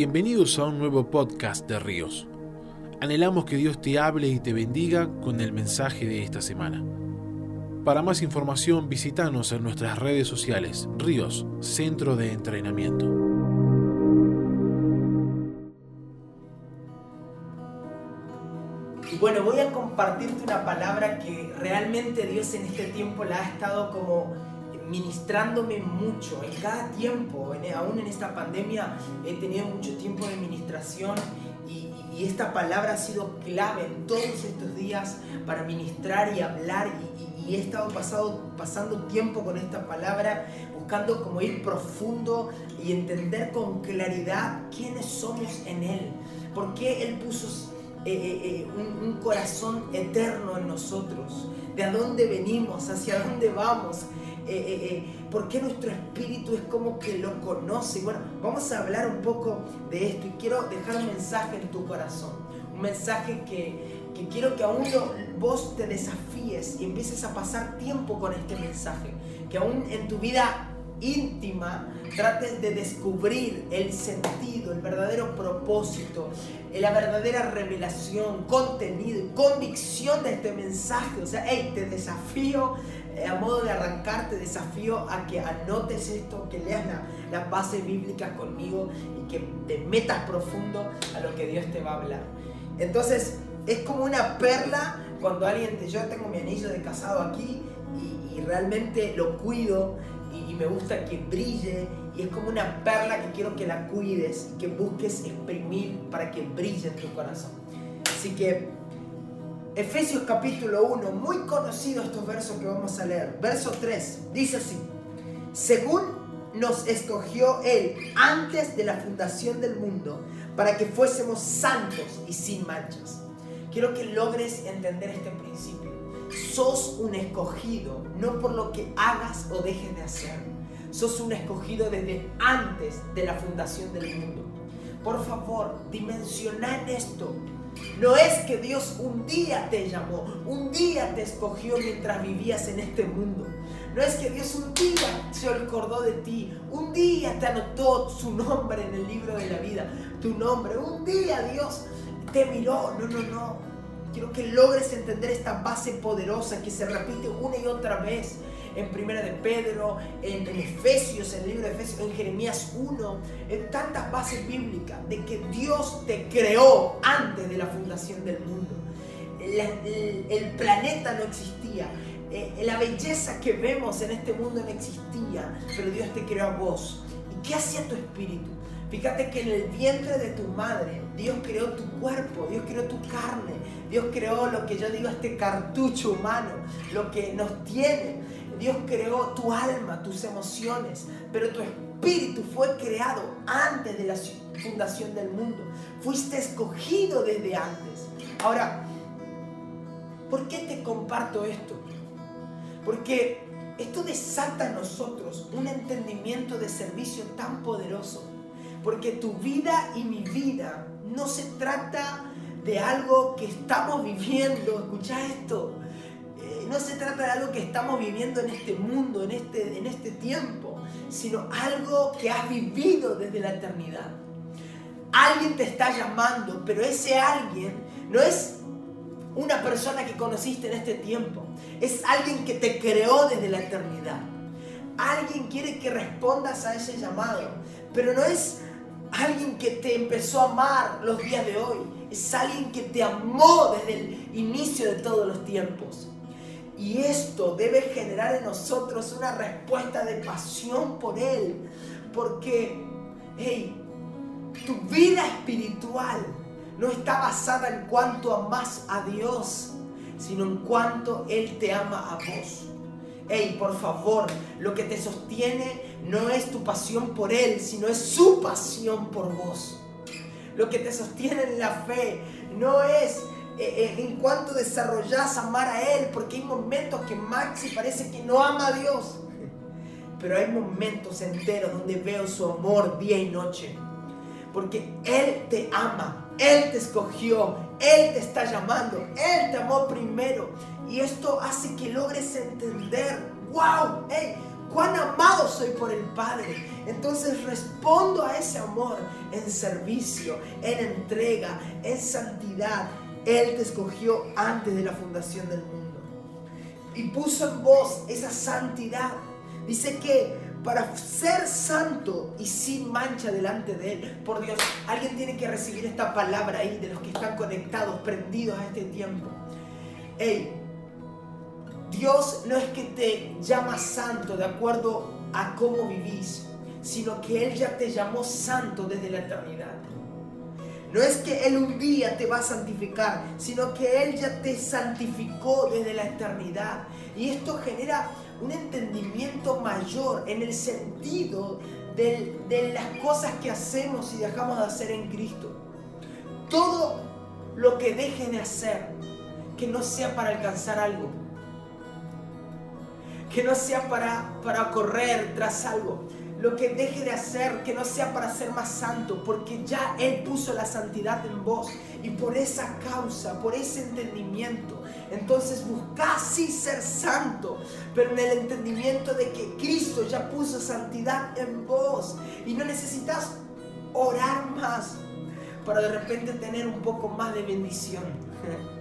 Bienvenidos a un nuevo podcast de Ríos. Anhelamos que Dios te hable y te bendiga con el mensaje de esta semana. Para más información visítanos en nuestras redes sociales Ríos, Centro de Entrenamiento. Y bueno, voy a compartirte una palabra que realmente Dios en este tiempo la ha estado como ministrándome mucho. En cada tiempo, aún en esta pandemia he tenido mucho tiempo de ministración y, esta palabra ha sido clave en todos estos días para ministrar y hablar y, he estado pasado, pasando tiempo con esta palabra buscando como ir profundo y entender con claridad quiénes somos en Él, por qué Él puso eh, eh, eh, un, un corazón eterno en nosotros, de a dónde venimos, hacia dónde vamos, eh, eh, eh, por qué nuestro espíritu es como que lo conoce. Bueno, vamos a hablar un poco de esto y quiero dejar un mensaje en tu corazón, un mensaje que, que quiero que aún vos te desafíes y empieces a pasar tiempo con este mensaje, que aún en tu vida íntima trates de descubrir el sentido, el verdadero propósito, la verdadera revelación, contenido convicción de este mensaje. O sea, hey, te desafío a modo de arrancar, te desafío a que anotes esto, que leas las bases bíblicas conmigo y que te metas profundo a lo que Dios te va a hablar. Entonces, es como una perla cuando alguien te... Yo tengo mi anillo de casado aquí y, realmente lo cuido y, y, me gusta que brille y es como una perla que quiero que la cuides y que busques exprimir para que brille en tu corazón. Así que Efesios capítulo 1, muy conocido estos versos que vamos a leer. Verso 3, dice así, según nos escogió Él antes de la fundación del mundo, para que fuésemos santos y sin manchas. Quiero que logres entender este principio. Sos un escogido, no por lo que hagas o dejes de hacer. Sos un escogido desde antes de la fundación del mundo. Por favor, dimensiona en esto no es que Dios un día te llamó, un día te escogió mientras vivías en este mundo. No es que Dios un día se acordó de ti, un día te anotó su nombre en el libro de la vida, tu nombre, un día Dios te miró. No, no, no. Quiero que logres entender esta base poderosa que se repite una y otra vez en Primera de Pedro, en, Efesios, en el libro de Efesios, en Jeremías 1, en tantas bases bíblicas de que Dios te creó antes de la fundación del mundo. el, planeta no existía, eh, la belleza que vemos en este mundo no existía, pero Dios te creó a vos. ¿Y qué hacía tu espíritu? Fíjate que en el vientre de tu madre Dios creó tu cuerpo, Dios creó tu carne, Dios creó lo que yo digo este cartucho humano, lo que nos tiene. Dios creó tu alma, tus emociones, pero tu espíritu fue creado antes de la fundación del mundo. Fuiste escogido desde antes. Ahora, ¿por qué te comparto esto? Porque esto desata en nosotros un entendimiento de servicio tan poderoso porque tu vida y mi vida no se trata de algo que estamos viviendo. Escucha esto. No se trata de algo que estamos viviendo en este mundo, en este, en este tiempo, sino algo que has vivido desde la eternidad. Alguien te está llamando, pero ese alguien no es una persona que conociste en este tiempo. Es alguien que te creó desde la eternidad. Alguien quiere que respondas a ese llamado, pero no es alguien que te empezó a amar los días de hoy. Es alguien que te amó desde el inicio de todos los tiempos. Y esto debe generar en nosotros una respuesta de pasión por Él. Porque, hey, tu vida espiritual no está basada en cuanto amas a Dios, sino en cuanto Él te ama a vos. Hey, por favor, lo que te sostiene no es tu pasión por Él, sino es su pasión por vos. Lo que te sostiene en la fe no es eh, eh, en cuanto desarrollas amar a Él, porque hay momentos que Maxi parece que no ama a Dios. Pero hay momentos enteros donde veo su amor día y noche. Porque Él te ama, Él te escogió, Él te está llamando, Él te amó primero. Y esto hace que logres entender, wow, hey, cuán amado soy por el Padre. Entonces respondo a ese amor en servicio, en entrega, en santidad. Él te escogió antes de la fundación del mundo. Y puso en vos esa santidad. Dice que para ser santo y sin mancha delante de Él. Por Dios, alguien tiene que recibir esta palabra ahí de los que están conectados, prendidos a este tiempo. Hey, Dios no es que te llama santo de acuerdo a cómo vivís, sino que Él ya te llamó santo desde la eternidad. No es que Él un día te va a santificar, sino que Él ya te santificó desde la eternidad. Y esto genera un entendimiento mayor en el sentido de, las cosas que hacemos y dejamos de hacer en Cristo. Todo lo que dejes de hacer, que no sea para alcanzar algo, que no sea para, para correr tras algo. Lo que deje de hacer, que no sea para ser más santo, porque ya Él puso la santidad en vos. Y por esa causa, por ese entendimiento, entonces busca sí ser santo, pero en el entendimiento de que Cristo ya puso santidad en vos. Y no necesitas orar más para de repente tener un poco más de bendición.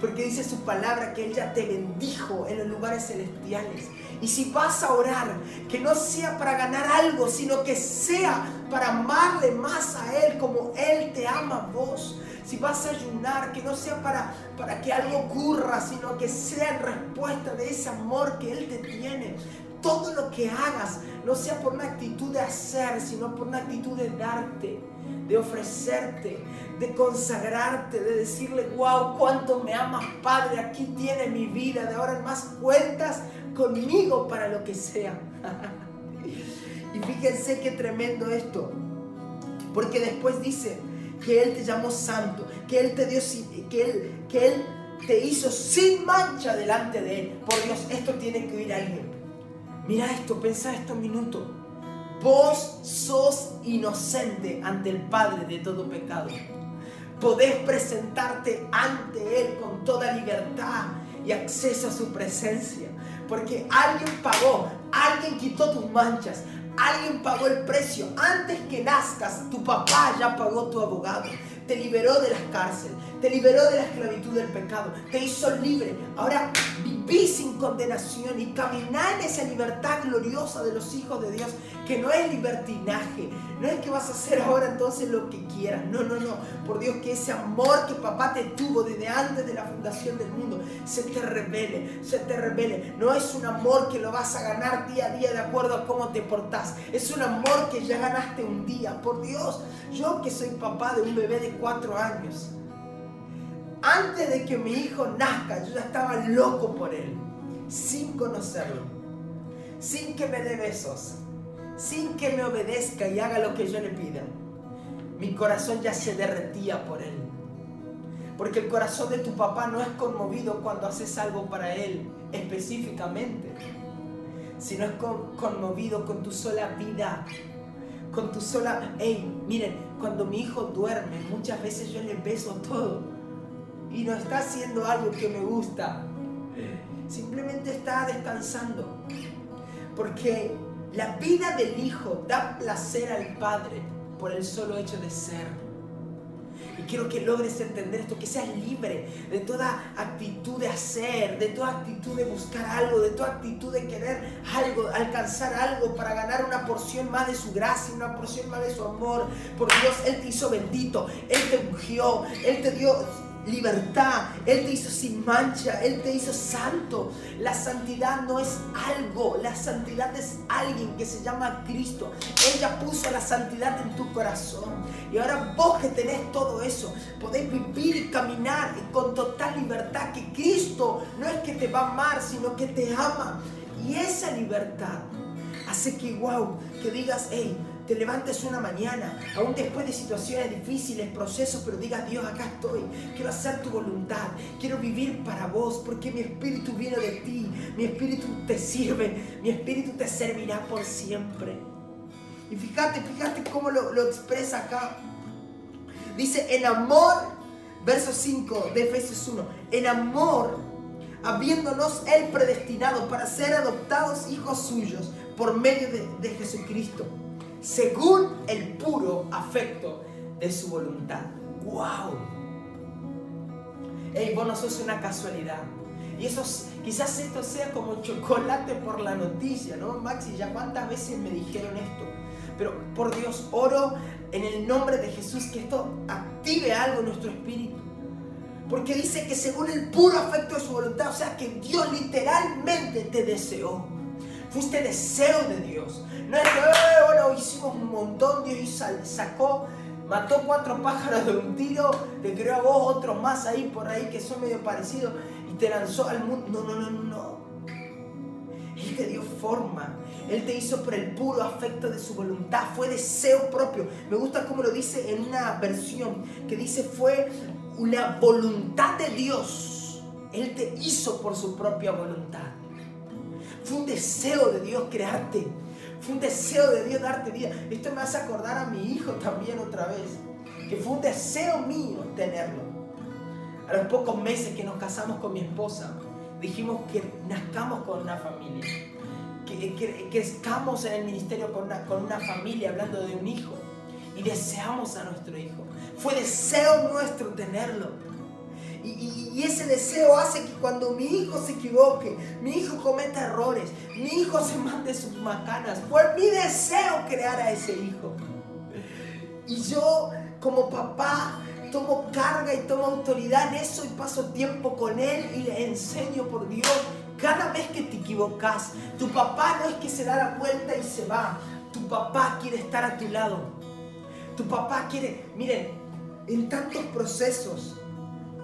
porque dice su palabra que Él ya te bendijo en los lugares celestiales. Y si vas a orar, que no sea para ganar algo, sino que sea para amarle más a Él como Él te ama a vos. Si vas a ayunar, que no sea para, para que algo ocurra, sino que sea en respuesta de ese amor que Él te tiene. Todo lo que hagas, no sea por una actitud de hacer, sino por una actitud de darte, de ofrecerte, de consagrarte, de decirle, wow, cuánto me amas, Padre, aquí tiene mi vida, de ahora en más cuentas conmigo para lo que sea. y fíjense qué tremendo esto, porque después dice que Él te llamó santo, que Él te dio, que Él, que Él te hizo sin mancha delante de Él. Por Dios, esto tiene que oír alguien. Mira esto, pensa esto un minuto. Vos sos inocente ante el Padre de todo pecado podés presentarte ante Él con toda libertad y acceso a su presencia. Porque alguien pagó, alguien quitó tus manchas, alguien pagó el precio. Antes que nazcas, tu papá ya pagó tu abogado. Te liberó de las cárceles, te liberó de la esclavitud del pecado, te hizo libre. Ahora viví sin condenación y caminá en esa libertad gloriosa de los hijos de Dios, que no es libertinaje, no es que vas a hacer ahora entonces lo que quieras, no, no, no. Por Dios, que ese amor que papá te tuvo desde antes de la fundación del mundo se te revele, se te revele. No es un amor que lo vas a ganar día a día de acuerdo a cómo te portás, es un amor que ya ganaste un día. Por Dios, yo que soy papá de un bebé de cuatro años antes de que mi hijo nazca, yo ya estaba loco por él, sin conocerlo, sin que me dé besos, sin que me obedezca y haga lo que yo le pida. Mi corazón ya se derretía por él. Porque el corazón de tu papá no es conmovido cuando haces algo para él específicamente, sino es conmovido con tu sola vida, con tu sola... Hey, miren, cuando mi hijo duerme, muchas veces yo le beso todo y no está haciendo algo que me gusta. Simplemente está descansando. Porque la vida del Hijo da placer al Padre por el solo hecho de ser. Y quiero que logres entender esto, que seas libre de toda actitud de hacer, de toda actitud de buscar algo, de toda actitud de querer algo, alcanzar algo para ganar una porción más de su gracia, una porción más de su amor. Por Dios, Él te hizo bendito, Él te ungió, Él te dio libertad. Él te hizo sin mancha, Él te hizo santo. La santidad no es algo, la santidad es alguien que se llama Cristo. Ella puso la santidad en tu corazón. Y ahora vos que tenés todo eso, podés vivir y caminar con total libertad. Que Cristo no es que te va a amar, sino que te ama. Y esa libertad hace que, wow, que digas, hey, te levantes una mañana, aún después de situaciones difíciles, procesos, pero digas, Dios, acá estoy, quiero hacer tu voluntad, quiero vivir para vos, porque mi espíritu viene de ti, mi espíritu te sirve, mi espíritu te servirá por siempre. Y fíjate, fíjate cómo lo, expresa acá. Dice, en amor, verso 5 de Efesios 1, en amor habiéndonos Él predestinado para ser adoptados hijos suyos por medio de, Jesucristo, según el puro afecto de su voluntad. ¡Wow! Ey, vos no sos una casualidad. Y eso, quizás esto sea como chocolate por la noticia, ¿no? Maxi, ya cuántas veces me dijeron esto. Pero por Dios, oro en el nombre de Jesús que esto active algo en nuestro espíritu. Porque dice que según el puro afecto de su voluntad, o sea que Dios literalmente te deseó. Fuiste deseo de Dios. No es que, eh, bueno, hicimos un montón, Dios sacó, mató cuatro pájaros de un tiro, te creó a vos otros más ahí por ahí que son medio parecidos y te lanzó al mundo. No, no, no, no. Él te dio forma. Él te hizo por el puro afecto de su voluntad. Fue deseo propio. Me gusta como lo dice en una versión que dice fue una voluntad de Dios. Él te hizo por su propia voluntad. Fue un deseo de Dios crearte. Fue un deseo de Dios darte vida. Esto me hace acordar a mi hijo también otra vez. Que fue un deseo mío tenerlo. A los pocos meses que nos casamos con mi esposa, dijimos que nazcamos con una familia. Que, crezcamos en el ministerio con una, con una familia, hablando de un hijo. Y deseamos a nuestro hijo. Fue deseo nuestro tenerlo. Y, ese deseo hace que cuando mi hijo se equivoque, mi hijo cometa errores, mi hijo se mande sus macanas, fue mi deseo crear a ese hijo. Y yo como papá tomo carga y tomo autoridad en eso y paso tiempo con él y le enseño por Dios. Cada vez que te equivocas, tu papá no es que se da la vuelta y se va. Tu papá quiere estar a tu lado. Tu papá quiere, miren, en tantos procesos,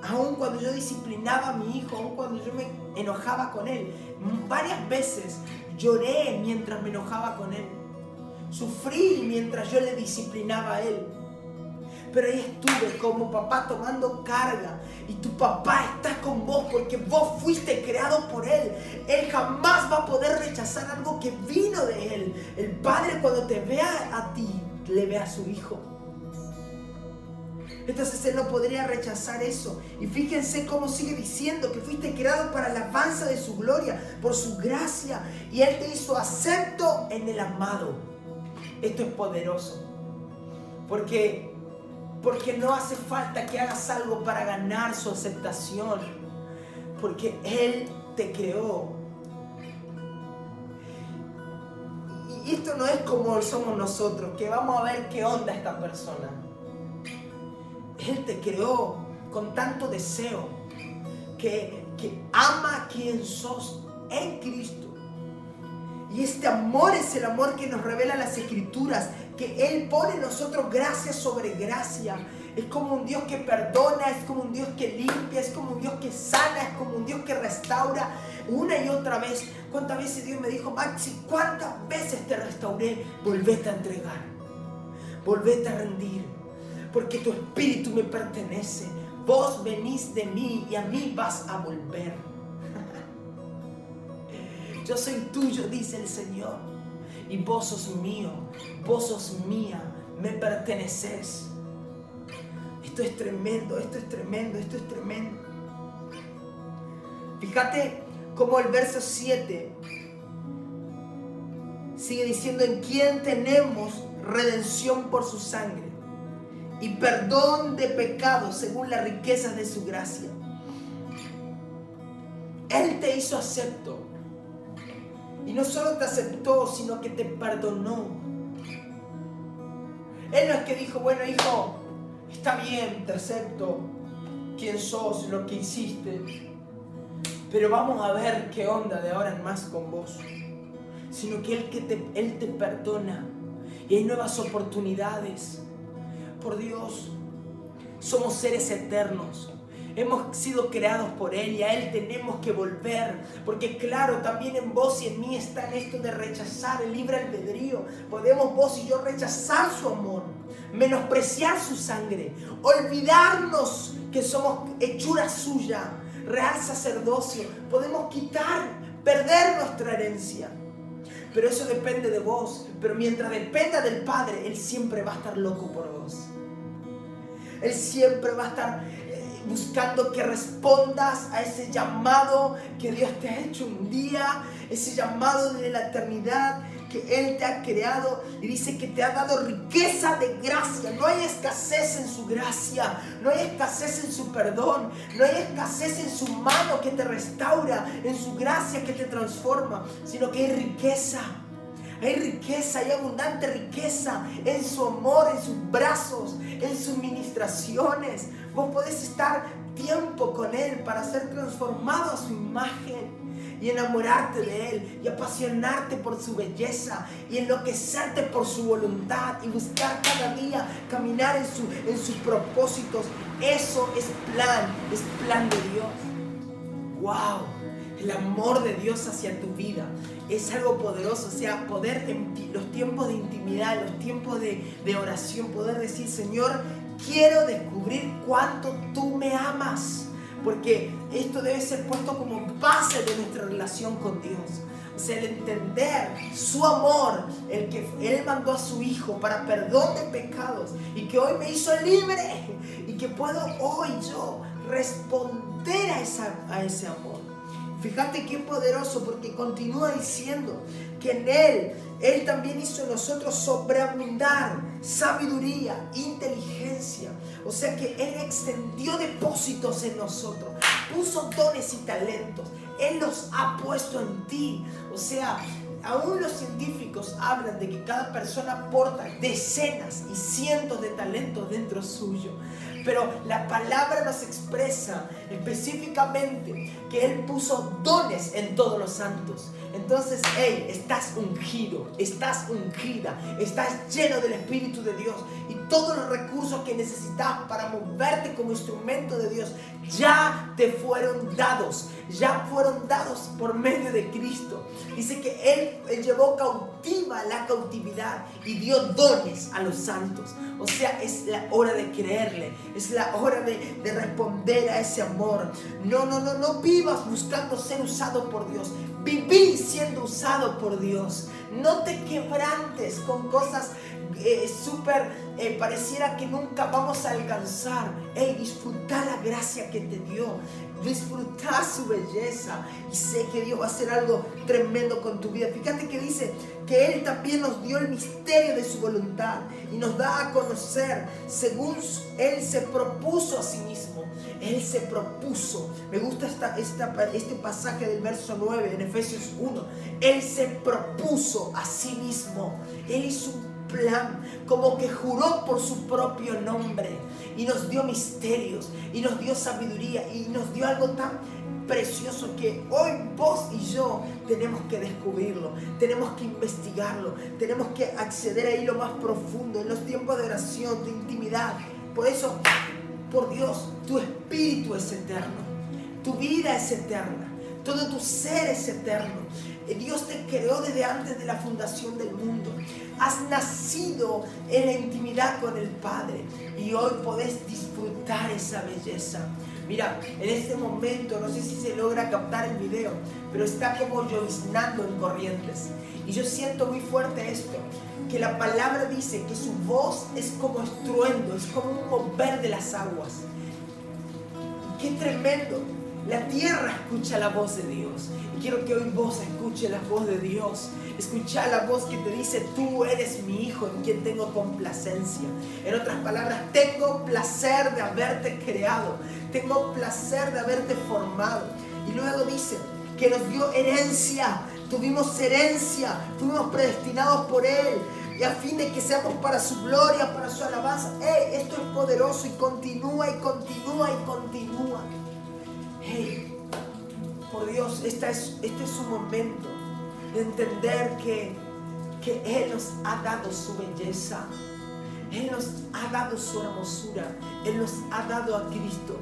aun cuando yo disciplinaba a mi hijo, aun cuando yo me enojaba con él, varias veces lloré mientras me enojaba con él. Sufrí mientras yo le disciplinaba a él. Pero ahí estuve como papá tomando carga. Y tu papá está con vos porque vos fuiste creado por él. Él jamás va a poder rechazar algo que vino de él. El padre cuando te vea a ti, le ve a su hijo. Entonces Él no podría rechazar eso. Y fíjense cómo sigue diciendo que fuiste creado para la alabanza de su gloria, por su gracia. Y Él te hizo acepto en el amado. Esto es poderoso. Porque, porque no hace falta que hagas algo para ganar su aceptación. Porque Él te creó. Y esto no es como somos nosotros, que vamos a ver qué onda esta persona. Él te creó con tanto deseo que, ama a quien sos en Cristo. Y este amor es el amor que nos revela las escrituras, que Él pone en nosotros gracia sobre gracia. Es como un Dios que perdona, es como un Dios que limpia, es como un Dios que sana, es como un Dios que restaura una y otra vez. ¿Cuántas veces Dios me dijo, Maxi, cuántas veces te restauré? Volvete a entregar, volvete a rendir porque tu espíritu me pertenece. Vos venís de mí y a mí vas a volver. Yo soy tuyo, dice el Señor. Y vos sos mío, vos sos mía, me perteneces. Esto es tremendo, esto es tremendo, esto es tremendo. Fíjate cómo el verso 7 sigue diciendo en quién tenemos redención por su sangre y perdón de pecados según las riquezas de su gracia. Él te hizo acepto. Y no solo te aceptó, sino que te perdonó. Él no es que dijo, bueno hijo, está bien, te acepto quién sos, lo que hiciste, pero vamos a ver qué onda de ahora en más con vos. Sino que que te, él te perdona y hay nuevas oportunidades por Dios. Somos seres eternos. Hemos sido creados por Él y a Él tenemos que volver. Porque claro, también en vos y en mí está esto de rechazar el libre albedrío. Podemos vos y yo rechazar su amor, menospreciar su sangre, olvidarnos que somos hechura suya, real sacerdocio. Podemos quitar, perder nuestra herencia. Pero eso depende de vos. Pero mientras dependa del Padre, Él siempre va a estar loco por vos. Él siempre va a estar... Eh, buscando que respondas a ese llamado que Dios te ha hecho un día, ese llamado de la eternidad que Él te ha creado y dice que te ha dado riqueza de gracia. No hay escasez en su gracia, no hay escasez en su perdón, no hay escasez en su mano que te restaura, en su gracia que te transforma, sino que hay riqueza. Hay riqueza, hay abundante riqueza en su amor, en sus brazos, en sus ministraciones. Vos podés estar tiempo con Él para ser transformado a su imagen y enamorarte de Él y apasionarte por su belleza y enloquecerte por su voluntad y buscar cada día caminar en, su, en sus propósitos. Eso es plan, es plan de Dios. ¡Wow! El amor de Dios hacia tu vida es algo poderoso, o sea, poder en los tiempos de intimidad, los tiempos de, de oración, poder decir, Señor, quiero descubrir cuánto tú me amas porque esto debe ser puesto como base de nuestra relación con Dios. O sea, el entender su amor, el que Él mandó a su Hijo para perdón de pecados y que hoy me hizo libre y que puedo hoy yo responder a, a ese amor. Fíjate qué poderoso porque continúa diciendo que en Él, Él también hizo en nosotros sobreabundar sabiduría, inteligencia. O sea que Él extendió depósitos en nosotros, puso dones y talentos. Él los ha puesto en ti. O sea, aún los científicos hablan de que cada persona porta decenas y cientos de talentos dentro suyo. Pero la palabra nos expresa específicamente que Él puso dones en todos los santos. Entonces, hey, estás ungido, estás ungida, estás lleno del Espíritu de Dios y todos los recursos que necesitas para moverte como instrumento de Dios ya te fueron dados, ya fueron dados por medio de Cristo. Dice que Él, llevó cautiva la cautividad y dio dones a los santos. O sea, es la hora de creerle, es la hora de, de responder a ese amor. No, no, no, no vivas buscando ser usado por Dios. Viví siendo usado por Dios. No te quebrantes con cosas eh, súper, eh, pareciera que nunca vamos a alcanzar. Hey, disfruta la gracia que te dio. Disfruta su belleza. Y sé que Dios va a hacer algo tremendo con tu vida. Fíjate que dice que Él también nos dio el misterio de su voluntad. Y nos da a conocer según Él se propuso a sí mismo. Él se propuso. Me gusta esta, esta, este pasaje del verso 9 en Efesios 1. Él se propuso a sí mismo. Él hizo un como que juró por su propio nombre y nos dio misterios y nos dio sabiduría y nos dio algo tan precioso que hoy vos y yo tenemos que descubrirlo, tenemos que investigarlo, tenemos que acceder ahí lo más profundo, en los tiempos de oración, de intimidad. Por eso, por Dios, tu espíritu es eterno, tu vida es eterna, todo tu ser es eterno. Dios te creó desde antes de la fundación del mundo. Has nacido en la intimidad con el Padre y hoy podés disfrutar esa belleza. Mira, en este momento, no sé si se logra captar el video, pero está como lloviznando en corrientes. Y yo siento muy fuerte esto, que la palabra dice que su voz es como estruendo, es como un mover de las aguas. qué tremendo. La tierra escucha la voz de Dios. Y quiero que hoy vos escuche la voz de Dios. Escucha la voz que te dice, tú eres mi hijo en quien tengo complacencia. En otras palabras, tengo placer de haberte creado. Tengo placer de haberte formado. Y luego dice que nos dio herencia. Tuvimos herencia. Fuimos predestinados por Él y a fin de que seamos para su gloria, para su alabanza. esto es poderoso y continúa y continúa y continúa. Hey, por Dios, este es su momento de entender que, que Él nos ha dado su belleza. Él nos ha dado su hermosura. Él nos ha dado a Cristo.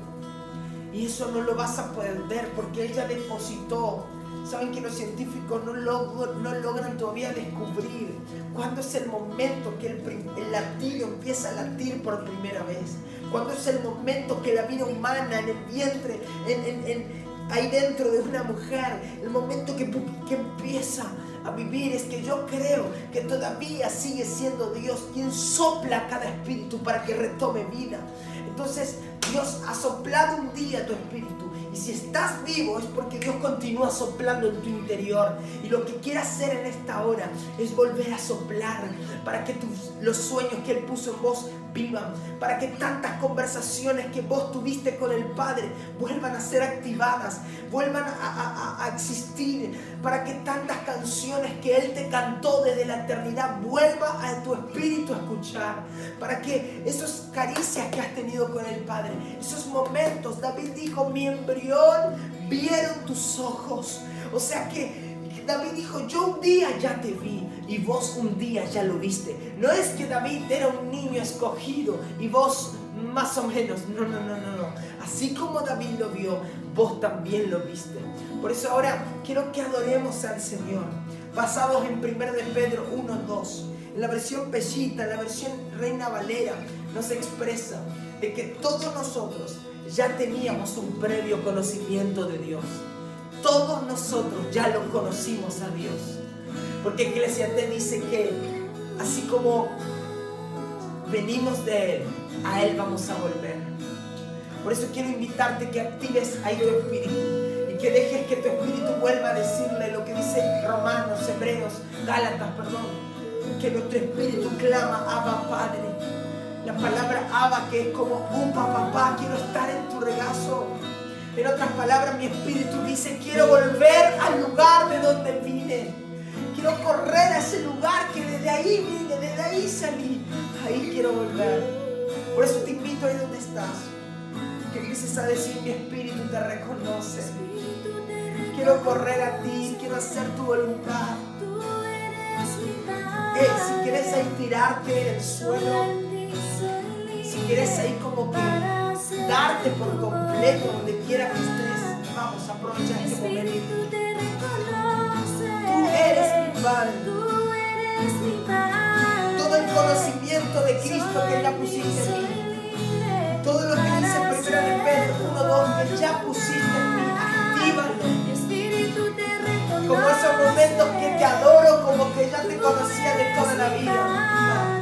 Y eso no lo vas a poder ver porque Él ya depositó. Saben que los científicos no, no logran todavía descubrir cuándo es el momento que el, el empieza a latir por primera vez cuando es el momento que la vida humana en el vientre, en, ahí dentro de una mujer, el momento que, que empieza a vivir, es que yo creo que todavía sigue siendo Dios quien sopla cada espíritu para que retome vida. Entonces Dios ha soplado un día tu espíritu. Y si estás vivo es porque Dios continúa soplando en tu interior. Y lo que quiere hacer en esta hora es volver a soplar para que tus, los sueños que Él puso en vos vivan. Para que tantas conversaciones que vos tuviste con el Padre vuelvan a ser activadas, vuelvan a, existir. Para que tantas canciones que Él te cantó desde la eternidad vuelva a tu espíritu a escuchar. Para que esas caricias que has tenido con el Padre, esos momentos, David dijo, mi embrión vieron tus ojos. O sea que David dijo, yo un día ya te vi y vos un día ya lo viste. No es que David era un niño escogido y vos más o menos. No, no, no, no, no. Así como David lo vio, vos también lo viste. Por eso ahora quiero que adoremos al Señor. Basados en 1 de Pedro 1, 2. En la versión Pellita, en la versión Reina Valera, nos expresa de que todos nosotros ya teníamos un previo conocimiento de Dios. Todos nosotros ya lo conocimos a Dios. Porque Eclesiastes dice que así como venimos de Él, a Él vamos a volver. Por eso quiero invitarte que actives ahí tu espíritu y que dejes que tu espíritu vuelva a decirle lo que dice Romanos, Hebreos, Gálatas, perdón. Que nuestro espíritu clama, Abba Padre. La palabra Abba que es como, upa papá, quiero estar en tu regazo. En otras palabras, mi espíritu dice, quiero volver al lugar de donde vine. Quiero correr a ese lugar que desde ahí vine, desde ahí salí. Ahí quiero volver. Por eso te invito ahí donde estás. Que empieces a decir, mi espíritu te reconoce. Quiero correr a ti, quiero hacer tu voluntad. Eh, si quieres ahí tirarte en el suelo, si quieres ahí como que darte por completo donde quiera que estés, vamos, aprovecha este momento. Tú eres mi Padre. Todo el conocimiento de Cristo que ya pusiste en mí. Todo lo que dice primero de Pedro 1, 2, que ya pusiste en mí, actívalo. Como esos momentos que te adoro, como que ya te conocía de toda la vida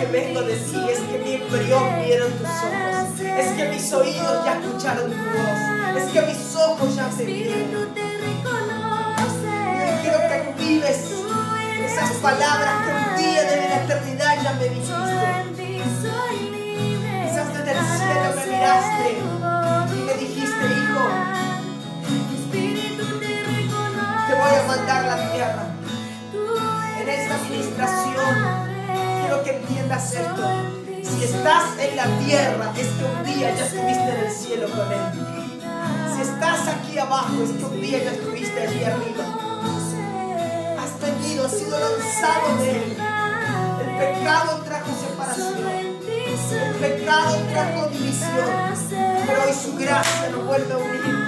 que vengo de ti, es que mi embrión vieron tus ojos, es que mis oídos ya escucharon tu voz, es que mis ojos ya te vieron. Actives esas palabras que un día desde la eternidad ya me dijiste. Quizás desde el cielo me miraste y me dijiste, hijo, te voy a mandar la tierra. En esta administración quiero que entiendas esto. Si estás en la tierra, es que un día ya estuviste en el cielo con Él. Si estás aquí abajo, es que un día ya estuviste allí arriba. Has sido lanzado de Él. El pecado trajo separación. El pecado trajo división. Pero hoy su gracia nos vuelve a unir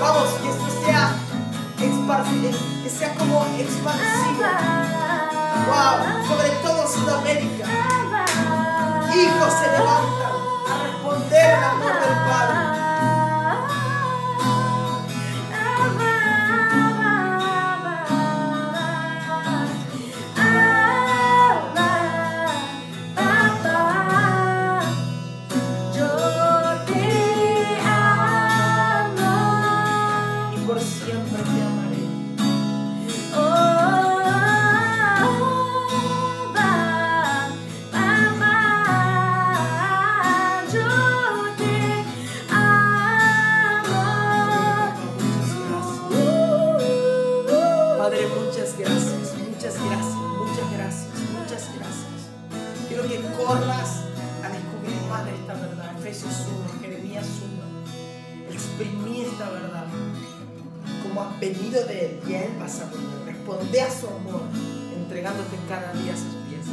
Vamos, que esto sea esparcido, que sea como expansivo. Wow, sobre todo Sudamérica. Hijos se levantan a responder el amor del Padre. A descubrir más de esta verdad. Efesios 1, Jeremías 1. Exprimí esta verdad. Como has venido de él y a él vas a volver. Responde a su amor, entregándote cada día a sus pies.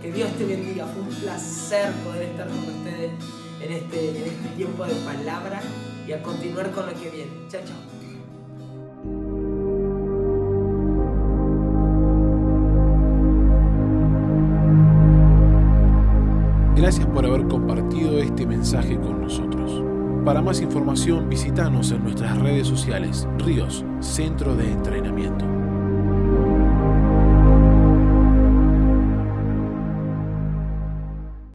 Que Dios te bendiga. Fue un placer poder estar con ustedes en este, en este tiempo de palabra y a continuar con lo que viene. Chao, chao. Para más información visítanos en nuestras redes sociales, Ríos, Centro de Entrenamiento.